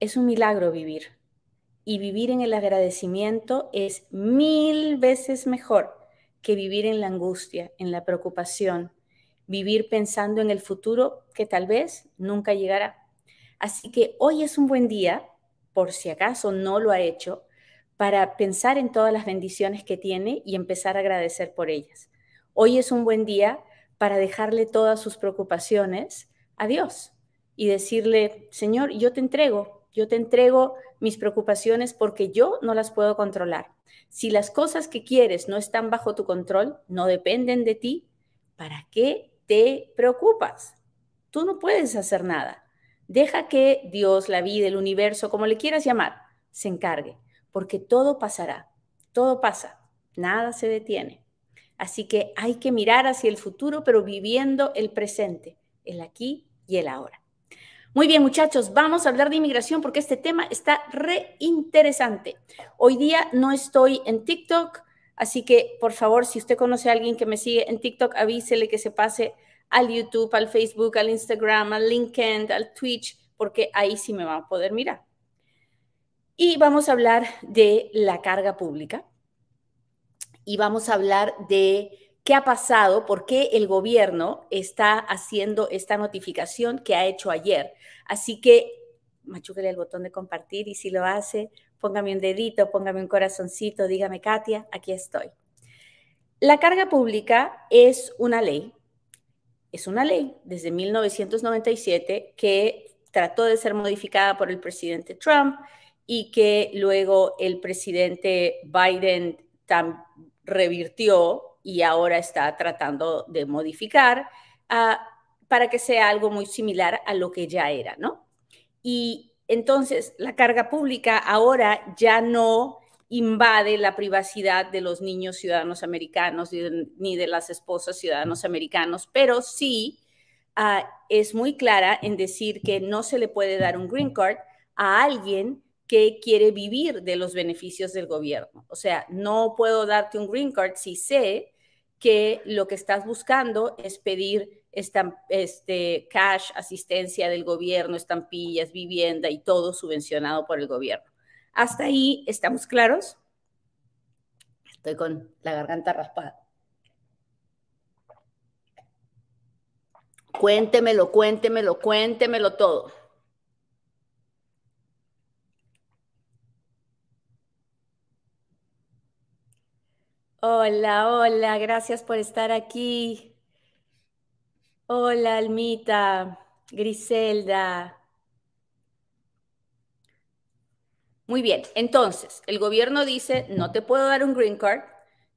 es un milagro vivir. Y vivir en el agradecimiento es mil veces mejor que vivir en la angustia, en la preocupación, vivir pensando en el futuro que tal vez nunca llegará. Así que hoy es un buen día, por si acaso no lo ha hecho, para pensar en todas las bendiciones que tiene y empezar a agradecer por ellas. Hoy es un buen día para dejarle todas sus preocupaciones a Dios y decirle, Señor, yo te entrego, yo te entrego mis preocupaciones porque yo no las puedo controlar. Si las cosas que quieres no están bajo tu control, no dependen de ti, ¿para qué te preocupas? Tú no puedes hacer nada. Deja que Dios, la vida, el universo, como le quieras llamar, se encargue, porque todo pasará, todo pasa, nada se detiene. Así que hay que mirar hacia el futuro, pero viviendo el presente, el aquí y el ahora. Muy bien, muchachos, vamos a hablar de inmigración porque este tema está re interesante. Hoy día no estoy en TikTok, así que por favor, si usted conoce a alguien que me sigue en TikTok, avísele que se pase al YouTube, al Facebook, al Instagram, al LinkedIn, al Twitch, porque ahí sí me va a poder mirar. Y vamos a hablar de la carga pública y vamos a hablar de qué ha pasado, por qué el gobierno está haciendo esta notificación que ha hecho ayer. Así que machúquele el botón de compartir y si lo hace, póngame un dedito, póngame un corazoncito, dígame, Katia, aquí estoy. La carga pública es una ley, es una ley desde 1997 que trató de ser modificada por el presidente Trump y que luego el presidente Biden revirtió y ahora está tratando de modificar ah, para que sea algo muy similar a lo que ya era, ¿no? Y entonces la carga pública ahora ya no invade la privacidad de los niños ciudadanos americanos ni de las esposas ciudadanos americanos, pero sí ah, es muy clara en decir que no se le puede dar un green card a alguien que quiere vivir de los beneficios del gobierno. O sea, no puedo darte un green card si sé que lo que estás buscando es pedir este, cash, asistencia del gobierno, estampillas, vivienda y todo subvencionado por el gobierno. ¿Hasta ahí estamos claros? Estoy con la garganta raspada. Cuéntemelo, cuéntemelo, cuéntemelo todo. Hola, hola, gracias por estar aquí. Hola, Almita, Griselda. Muy bien, entonces, el gobierno dice, no te puedo dar un green card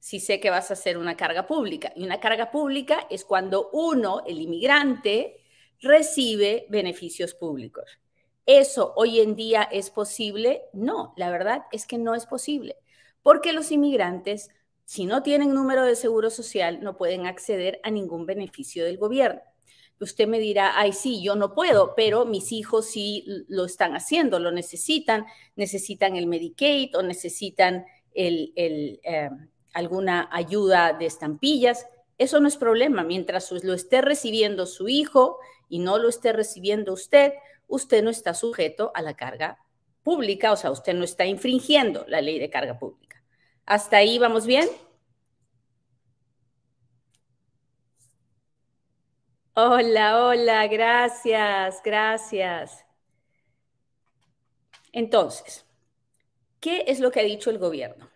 si sé que vas a hacer una carga pública. Y una carga pública es cuando uno, el inmigrante, recibe beneficios públicos. ¿Eso hoy en día es posible? No, la verdad es que no es posible, porque los inmigrantes si no tienen número de seguro social, no pueden acceder a ningún beneficio del gobierno. Usted me dirá, ay, sí, yo no puedo, pero mis hijos sí lo están haciendo, lo necesitan, necesitan el Medicaid o necesitan eh, alguna ayuda de estampillas. Eso no es problema. Mientras lo esté recibiendo su hijo y no lo esté recibiendo usted, usted no está sujeto a la carga pública, o sea, usted no está infringiendo la ley de carga pública. ¿Hasta ahí vamos bien? Hola, hola, gracias, gracias. Entonces, ¿qué es lo que ha dicho el gobierno?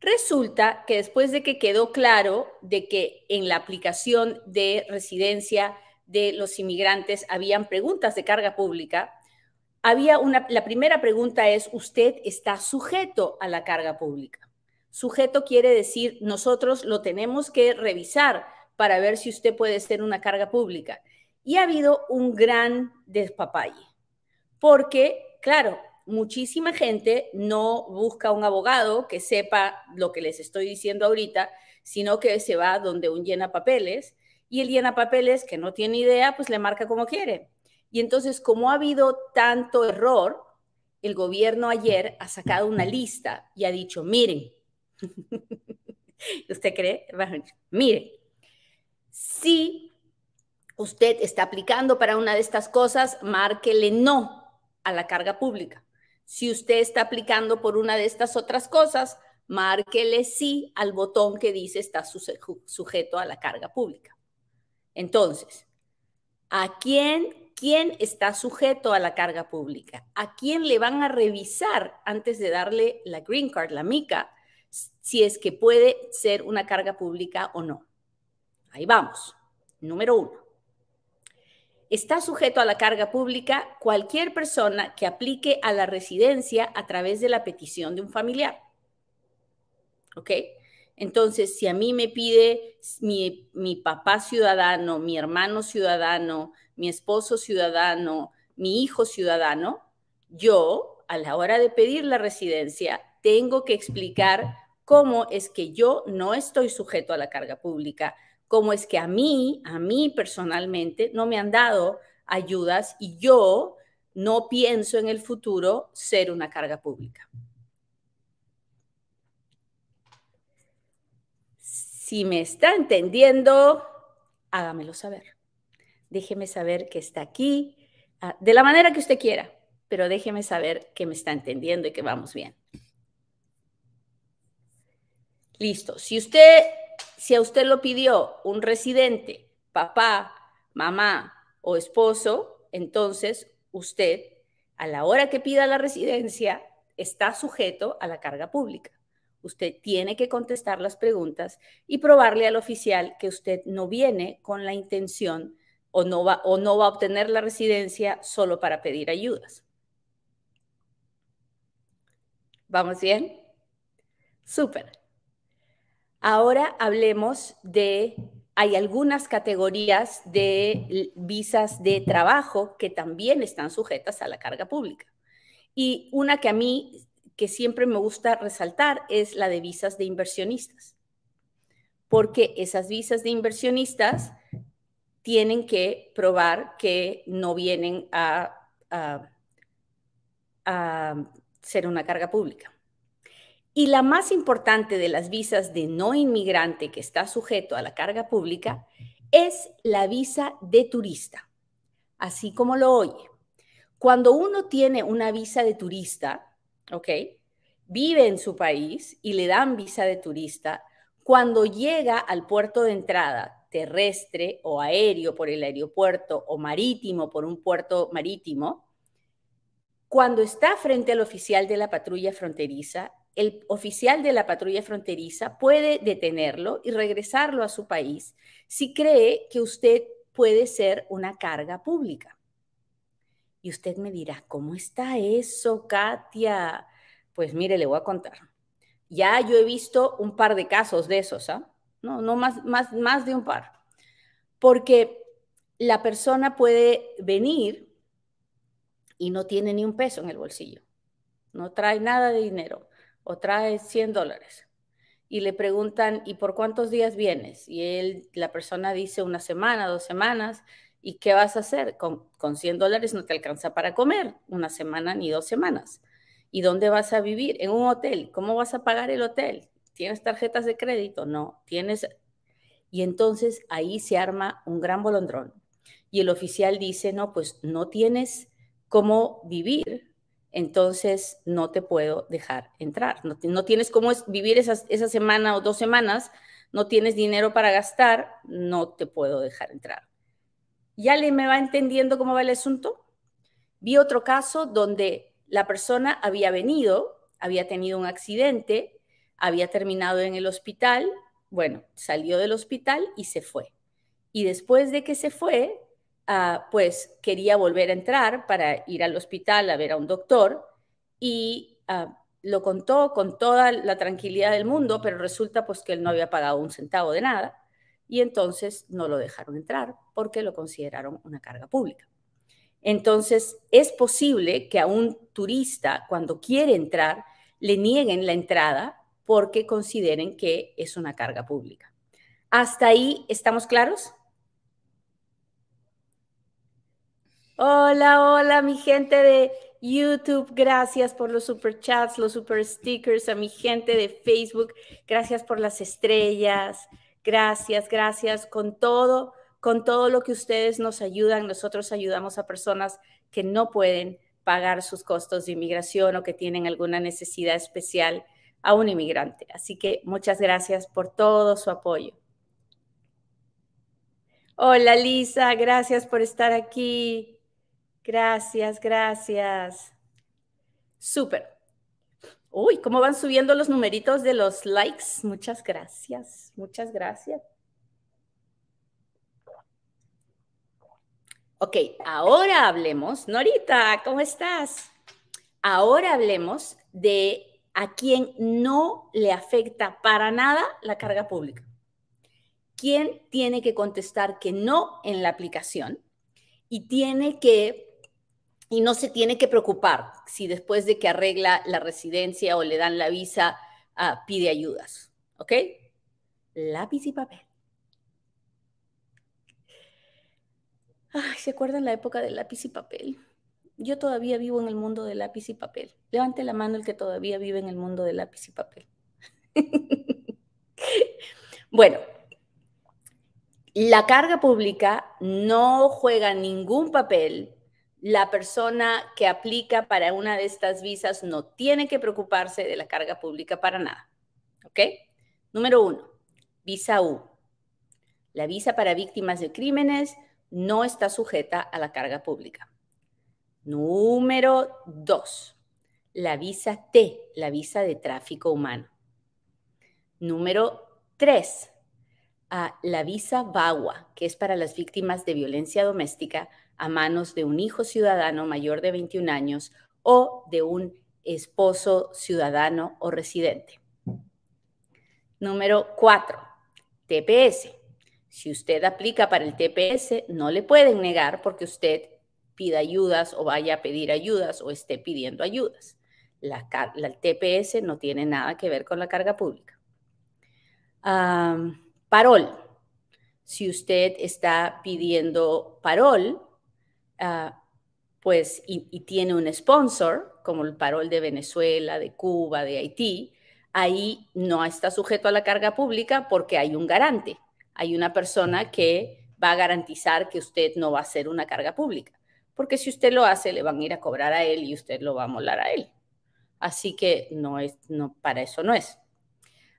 Resulta que después de que quedó claro de que en la aplicación de residencia de los inmigrantes habían preguntas de carga pública, había una, la primera pregunta es, ¿usted está sujeto a la carga pública? Sujeto quiere decir nosotros lo tenemos que revisar para ver si usted puede ser una carga pública. Y ha habido un gran despapalle, porque, claro, muchísima gente no busca un abogado que sepa lo que les estoy diciendo ahorita, sino que se va donde un llena papeles y el llena papeles que no tiene idea, pues le marca como quiere. Y entonces, como ha habido tanto error, el gobierno ayer ha sacado una lista y ha dicho, miren, ¿usted cree? Miren, si usted está aplicando para una de estas cosas, márquele no a la carga pública. Si usted está aplicando por una de estas otras cosas, márquele sí al botón que dice está sujeto a la carga pública. Entonces, ¿a quién, quién está sujeto a la carga pública? ¿A quién le van a revisar antes de darle la green card, la mica, si es que puede ser una carga pública o no? Ahí vamos. Número uno. Está sujeto a la carga pública cualquier persona que aplique a la residencia a través de la petición de un familiar. ¿Ok? Entonces, si a mí me pide mi, mi, papá ciudadano, mi hermano ciudadano, mi esposo ciudadano, mi hijo ciudadano, yo, a la hora de pedir la residencia, tengo que explicar cómo es que yo no estoy sujeto a la carga pública, cómo es que a mí, a mí personalmente, no me han dado ayudas y yo no pienso en el futuro ser una carga pública. Si me está entendiendo, hágamelo saber. Déjeme saber que está aquí, ah, de la manera que usted quiera, pero déjeme saber que me está entendiendo y que vamos bien. Listo. Si usted a usted lo pidió un residente, papá, mamá o esposo, entonces usted, a la hora que pida la residencia, está sujeto a la carga pública. Usted tiene que contestar las preguntas y probarle al oficial que usted no viene con la intención o no va, o no va a obtener la residencia solo para pedir ayudas. ¿Vamos bien? Súper. Ahora hablemos de, hay algunas categorías de visas de trabajo que también están sujetas a la carga pública. Y una que a mí, que siempre me gusta resaltar, es la de visas de inversionistas. Porque esas visas de inversionistas tienen que probar que no vienen a, a ser una carga pública. Y la más importante de las visas de no inmigrante que está sujeto a la carga pública es la visa de turista, así como lo oye. Cuando uno tiene una visa de turista, ¿ok? Vive en su país y le dan visa de turista, cuando llega al puerto de entrada terrestre o aéreo por el aeropuerto o marítimo por un puerto marítimo, cuando está frente al oficial de la patrulla fronteriza, el oficial de la patrulla fronteriza puede detenerlo y regresarlo a su país si cree que usted puede ser una carga pública. Y usted me dirá, ¿cómo está eso, Katia? Pues mire, le voy a contar. Ya yo he visto un par de casos de esos, ¿ah? No, no más, de un par. Porque la persona puede venir y no tiene ni un peso en el bolsillo. No trae nada de dinero o trae 100 dólares. Y le preguntan, ¿y por cuántos días vienes? Y él, la persona dice una semana, dos semanas. ¿Y qué vas a hacer? Con, con 100 dólares no te alcanza para comer una semana ni dos semanas. ¿Y dónde vas a vivir? En un hotel. ¿Cómo vas a pagar el hotel? ¿Tienes tarjetas de crédito? No. ¿Tienes? Y entonces ahí se arma un gran bolondrón. Y el oficial dice, no, pues no tienes cómo vivir entonces no te puedo dejar entrar. No, tienes cómo vivir esas, esa semana o dos semanas, no tienes dinero para gastar, no te puedo dejar entrar. ¿Ya le me va entendiendo cómo va el asunto? Vi otro caso donde la persona había venido, había tenido un accidente, había terminado en el hospital, bueno, salió del hospital y se fue. Y después de que se fue, Ah, pues quería volver a entrar para ir al hospital a ver a un doctor y ah, lo contó con toda la tranquilidad del mundo, pero resulta pues que él no había pagado un centavo de nada y entonces no lo dejaron entrar porque lo consideraron una carga pública. Entonces, es posible que a un turista, cuando quiere entrar, le nieguen la entrada porque consideren que es una carga pública. ¿Hasta ahí estamos claros? Hola, hola, mi gente de YouTube, gracias por los super chats, los super stickers, a mi gente de Facebook, gracias por las estrellas, gracias, gracias con todo, con todo lo que ustedes nos ayudan. Nosotros ayudamos a personas que no pueden pagar sus costos de inmigración o que tienen alguna necesidad especial a un inmigrante. Así que muchas gracias por todo su apoyo. Hola Lisa, gracias por estar aquí. Gracias, gracias. Súper. Uy, ¿cómo van subiendo los numeritos de los likes? Muchas gracias, muchas gracias. Ok, ahora hablemos, Norita, ¿cómo estás? Ahora hablemos de a quien no le afecta para nada la carga pública. ¿Quién tiene que contestar que no en la aplicación? Y tiene que, y no se tiene que preocupar si después de que arregla la residencia o le dan la visa, ah, pide ayudas. ¿Ok? Lápiz y papel. Ay, ¿se acuerdan la época del lápiz y papel? Yo todavía vivo en el mundo del lápiz y papel. Levante la mano el que todavía vive en el mundo del lápiz y papel. bueno, la carga pública no juega ningún papel. La persona que aplica para una de estas visas no tiene que preocuparse de la carga pública para nada. ¿Ok? Número uno, visa U. La visa para víctimas de crímenes no está sujeta a la carga pública. Número dos, la visa T, la visa de tráfico humano. Número tres, la visa VAWA, que es para las víctimas de violencia doméstica a manos de un hijo ciudadano mayor de 21 años o de un esposo ciudadano o residente. Número cuatro, TPS, si usted aplica para el TPS, no le pueden negar porque usted pida ayudas o vaya a pedir ayudas o esté pidiendo ayudas. La, el TPS no tiene nada que ver con la carga pública. parol. Si usted está pidiendo parol, ah, pues, y, y, tiene un sponsor, como el parol de Venezuela, de Cuba, de Haití, ahí no está sujeto a la carga pública porque hay un garante hay una persona que va a garantizar que usted no va a ser una carga pública, porque si usted lo hace, le van a ir a cobrar a él y usted lo va a molar a él. Así que no es, no, para eso no es.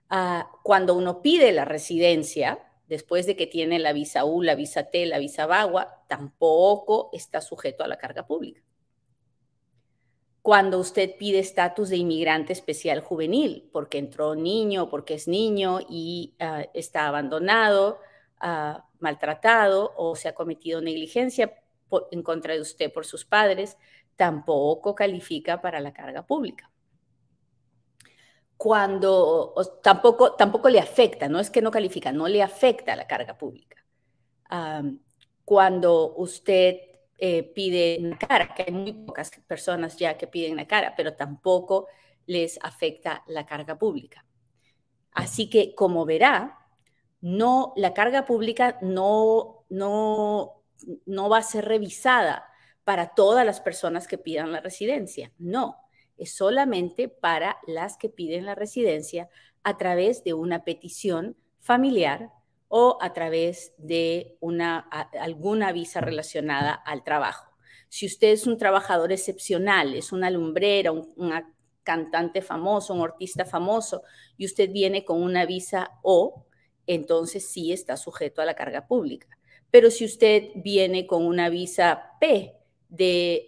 Ah, cuando uno pide la residencia, después de que tiene la visa U, la visa T, la visa VAWA, tampoco está sujeto a la carga pública. Cuando usted pide estatus de inmigrante especial juvenil, porque entró niño, porque es niño y ah, está abandonado, ah, maltratado o se ha cometido negligencia en contra de usted por sus padres, tampoco califica para la carga pública. Cuando tampoco, tampoco le afecta, no es que no califica, no le afecta la carga pública. cuando usted eh, pide cara, que hay muy pocas personas ya que piden la cara, pero tampoco les afecta la carga pública. Así que, como verá, no, la carga pública no, no, no va a ser revisada para todas las personas que pidan la residencia. No, es solamente para las que piden la residencia a través de una petición familiar o a través de una, alguna visa relacionada al trabajo. Si usted es un trabajador excepcional, es una lumbrera, un, cantante famoso, un artista famoso, y usted viene con una visa O, entonces sí está sujeto a la carga pública. Pero si usted viene con una visa P de,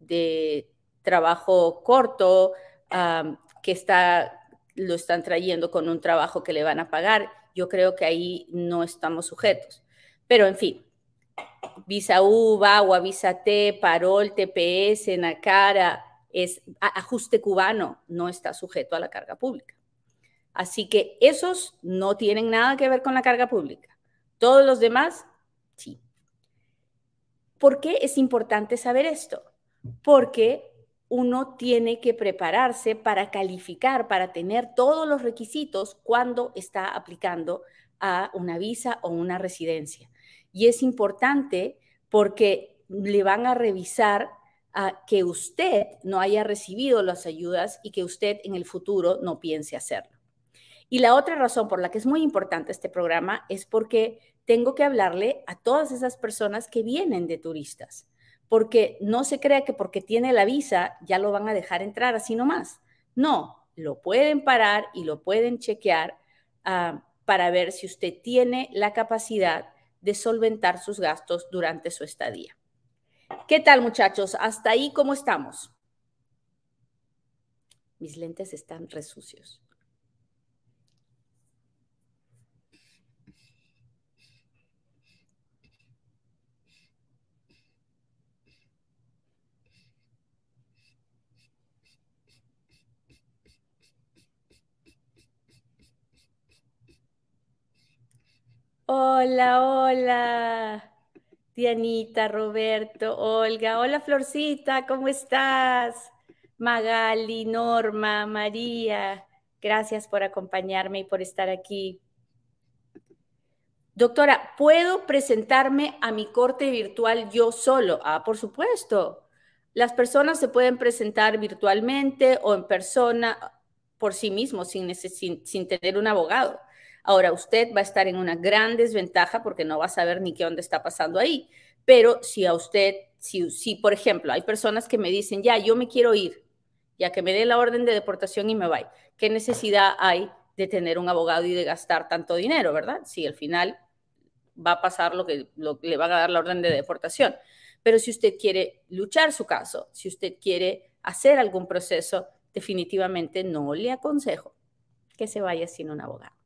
de trabajo corto, que está, lo están trayendo con un trabajo que le van a pagar, yo creo que ahí no estamos sujetos. Pero en fin, visa U, VAWA, visa T, Parol, TPS, NACARA, es ajuste cubano, no está sujeto a la carga pública. Así que esos no tienen nada que ver con la carga pública. Todos los demás, sí. ¿Por qué es importante saber esto? Porque uno tiene que prepararse para calificar, para tener todos los requisitos cuando está aplicando a una visa o una residencia. Y es importante porque le van a revisar que usted no haya recibido las ayudas y que usted en el futuro no piense hacerlo. Y la otra razón por la que es muy importante este programa es porque tengo que hablarle a todas esas personas que vienen de turistas, porque no se crea que porque tiene la visa ya lo van a dejar entrar así nomás. No, lo pueden parar y lo pueden chequear ah, para ver si usted tiene la capacidad de solventar sus gastos durante su estadía. ¿Qué tal muchachos? Hasta ahí, ¿cómo estamos? Mis lentes están resucios. Hola, hola. Dianita, Roberto, Olga. Hola, Florcita, ¿cómo estás? Magali, Norma, María. Gracias por acompañarme y por estar aquí. Doctora, ¿puedo presentarme a mi corte virtual yo solo? Ah, por supuesto. Las personas se pueden presentar virtualmente o en persona por sí mismos, sin, sin, sin tener un abogado. Ahora, usted va a estar en una gran desventaja porque no va a saber ni qué onda está pasando ahí. Pero si a usted, si, si por ejemplo, hay personas que me dicen, ya, yo me quiero ir, ya que me dé la orden de deportación y me vaya, ¿qué necesidad hay de tener un abogado y de gastar tanto dinero, verdad? Si al final va a pasar lo que le va a dar la orden de deportación. Pero si usted quiere luchar su caso, si usted quiere hacer algún proceso, definitivamente no le aconsejo que se vaya sin un abogado.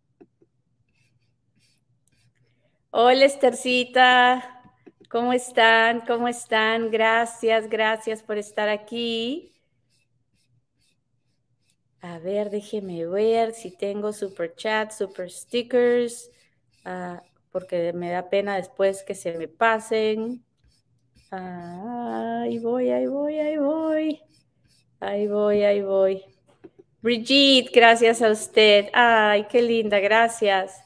Hola Estercita, ¿cómo están? ¿Cómo están? Gracias, gracias por estar aquí. A ver, déjeme ver si tengo super chat, super stickers, ah, porque me da pena después que se me pasen. ahí voy, ahí voy, ahí voy. Ahí voy, ahí voy. Brigitte, gracias a usted. Ay, qué linda, gracias.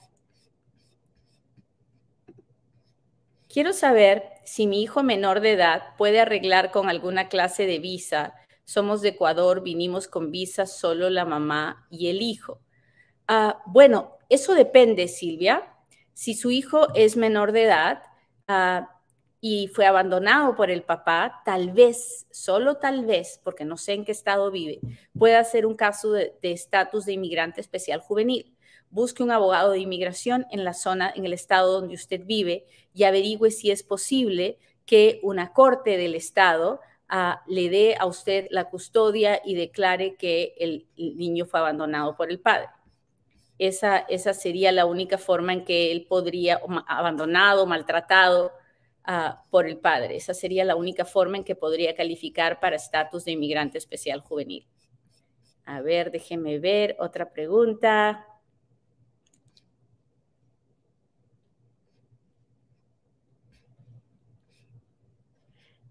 Quiero saber si mi hijo menor de edad puede arreglar con alguna clase de visa. Somos de Ecuador, vinimos con visa solo la mamá y el hijo. Ah, bueno, eso depende, Silvia. Si su hijo es menor de edad ah, y fue abandonado por el papá, tal vez, solo tal vez, porque no sé en qué estado vive, pueda ser un caso de estatus de inmigrante especial juvenil busque un abogado de inmigración en la zona, en el estado donde usted vive y averigüe si es posible que una corte del estado ah, le dé a usted la custodia y declare que el, niño fue abandonado por el padre. Esa, esa, sería la única forma en que él podría, abandonado, maltratado ah, por el padre. Esa sería la única forma en que podría calificar para estatus de inmigrante especial juvenil. A ver, déjeme ver otra pregunta.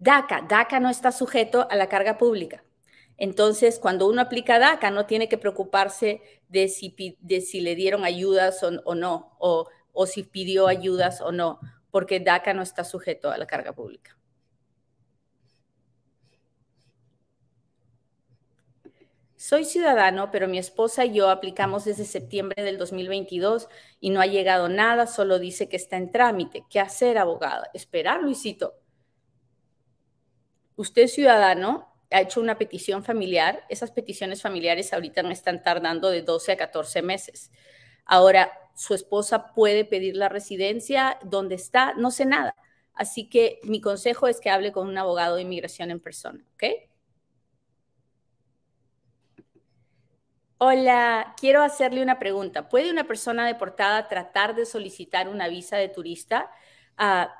DACA, DACA no está sujeto a la carga pública. Entonces, cuando uno aplica DACA, no tiene que preocuparse de si, le dieron ayudas o, no, o, o si pidió ayudas o no, porque DACA no está sujeto a la carga pública. Soy ciudadano, pero mi esposa y yo aplicamos desde septiembre del 2022 y no ha llegado nada, solo dice que está en trámite. ¿Qué hacer, abogada? Esperar, Luisito usted ciudadano ha hecho una petición familiar, esas peticiones familiares ahorita no están tardando de 12 a 14 meses. Ahora, su esposa puede pedir la residencia donde está, no sé nada. Así que mi consejo es que hable con un abogado de inmigración en persona, ¿ok? Hola, quiero hacerle una pregunta. ¿Puede una persona deportada tratar de solicitar una visa de turista? Ah,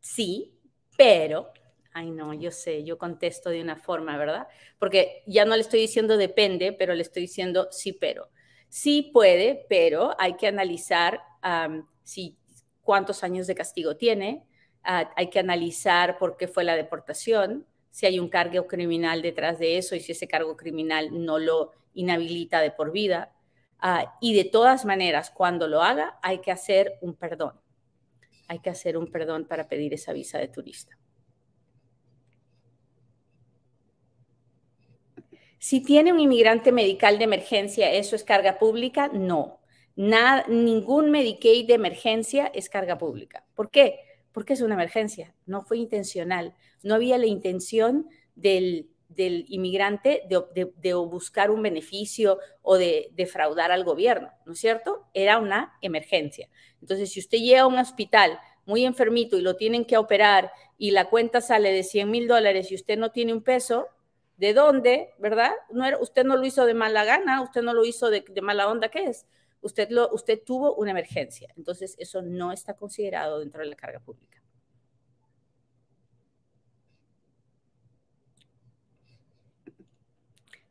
sí, pero Ay, no, yo sé, yo contesto de una forma, ¿verdad? Porque ya no le estoy diciendo depende, pero le estoy diciendo sí, pero. Sí puede, pero hay que analizar si, cuántos años de castigo tiene, ah, hay que analizar por qué fue la deportación, si hay un cargo criminal detrás de eso y si ese cargo criminal no lo inhabilita de por vida. Ah, y de todas maneras, cuando lo haga, hay que hacer un perdón. Hay que hacer un perdón para pedir esa visa de turista. Si tiene un inmigrante medical de emergencia, ¿eso es carga pública? No. Nada, ningún Medicaid de emergencia es carga pública. ¿Por qué? Porque es una emergencia, no fue intencional. No había la intención del, inmigrante de, buscar un beneficio o de defraudar al gobierno, ¿no es cierto? Era una emergencia. Entonces, si usted llega a un hospital muy enfermito y lo tienen que operar y la cuenta sale de 100 mil dólares y usted no tiene un peso, ¿De dónde, verdad? Usted no lo hizo de mala gana, usted no lo hizo de, mala onda, ¿qué es? Usted, lo, usted tuvo una emergencia. Entonces, eso no está considerado dentro de la carga pública.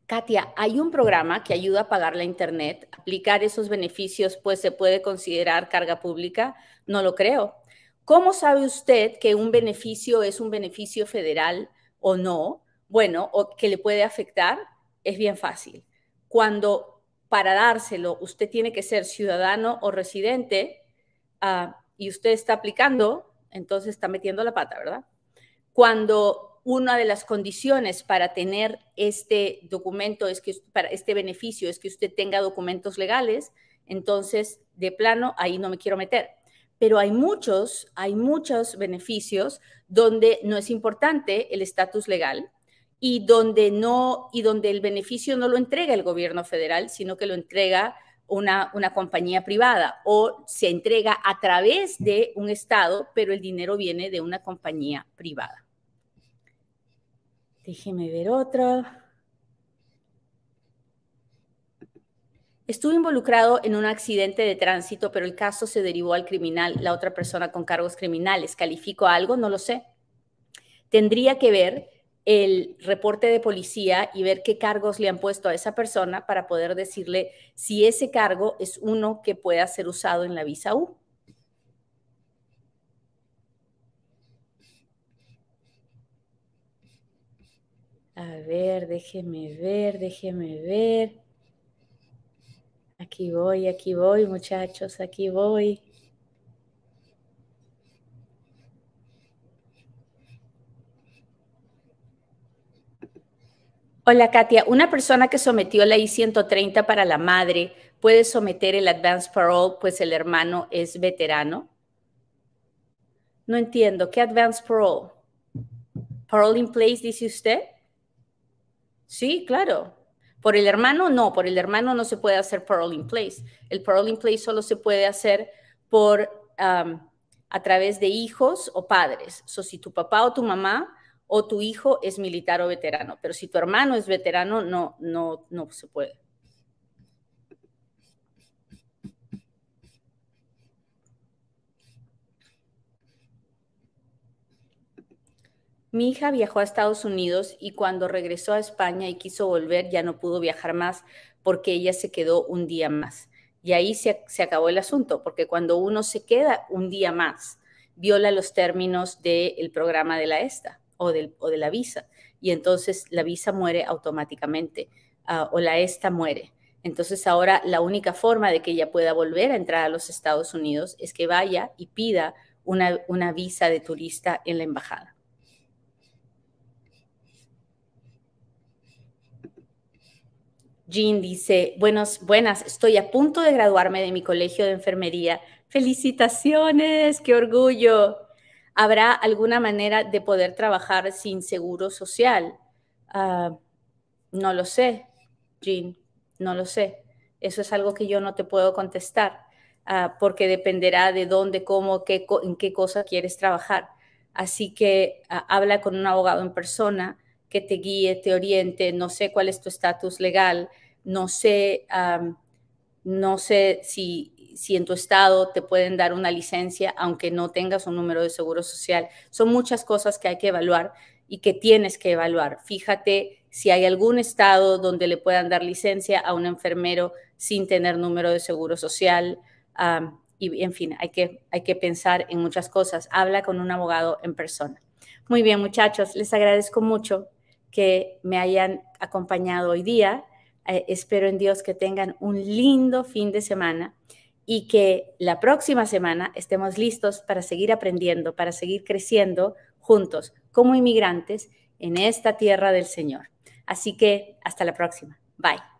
Katia, hay un programa que ayuda a pagar la internet. Aplicar esos beneficios, pues se puede considerar carga pública. No lo creo. ¿Cómo sabe usted que un beneficio es un beneficio federal o no? Bueno, o que le puede afectar, es bien fácil. Cuando para dárselo usted tiene que ser ciudadano o residente ah, y usted está aplicando, entonces está metiendo la pata, ¿verdad? Cuando una de las condiciones para tener este documento es que para este beneficio es que usted tenga documentos legales, entonces de plano ahí no me quiero meter. Pero hay muchos, hay muchos beneficios donde no es importante el estatus legal, y donde no y donde el beneficio no lo entrega el gobierno federal, sino que lo entrega una, una compañía privada o se entrega a través de un estado, pero el dinero viene de una compañía privada. Déjeme ver otra. Estuve involucrado en un accidente de tránsito, pero el caso se derivó al criminal, la otra persona con cargos criminales. ¿Califico algo? No lo sé. Tendría que ver el reporte de policía y ver qué cargos le han puesto a esa persona para poder decirle si ese cargo es uno que pueda ser usado en la visa U. A ver, déjeme ver, déjeme ver. Aquí voy, aquí voy, muchachos, aquí voy. Hola Katia, una persona que sometió la I-130 para la madre puede someter el advance parole, pues el hermano es veterano. No entiendo, ¿qué advance parole? ¿Parole in place, dice usted? Sí, claro. Por el hermano, no, por el hermano no se puede hacer parole in place. El parole in place solo se puede hacer por a través de hijos o padres. So, si tu papá o tu mamá o tu hijo es militar o veterano. Pero si tu hermano es veterano, no, no, no se puede. Mi hija viajó a Estados Unidos y cuando regresó a España y quiso volver ya no pudo viajar más porque ella se quedó un día más. Y ahí se, se acabó el asunto, porque cuando uno se queda un día más, viola los términos del programa de la ESTA o, de la visa. Y entonces la visa muere automáticamente ah, o la ESTA muere. Entonces ahora la única forma de que ella pueda volver a entrar a los Estados Unidos es que vaya y pida una, una visa de turista en la embajada. Jean dice, buenos, buenas, estoy a punto de graduarme de mi colegio de enfermería. Felicitaciones, qué orgullo. ¿Habrá alguna manera de poder trabajar sin seguro social? Ah, no lo sé, Jean, no lo sé. Eso es algo que yo no te puedo contestar, ah, porque dependerá de dónde, cómo, qué, en qué cosa quieres trabajar. Así que ah, habla con un abogado en persona que te guíe, te oriente. No sé cuál es tu estatus legal, no sé, no sé si si en tu estado te pueden dar una licencia aunque no tengas un número de seguro social. Son muchas cosas que hay que evaluar y que tienes que evaluar. Fíjate si hay algún estado donde le puedan dar licencia a un enfermero sin tener número de seguro social. y, en fin, hay que, hay que pensar en muchas cosas. Habla con un abogado en persona. Muy bien, muchachos, les agradezco mucho que me hayan acompañado hoy día. Eh, espero en Dios que tengan un lindo fin de semana y que la próxima semana estemos listos para seguir aprendiendo, para seguir creciendo juntos como inmigrantes en esta tierra del Señor. Así que hasta la próxima. Bye.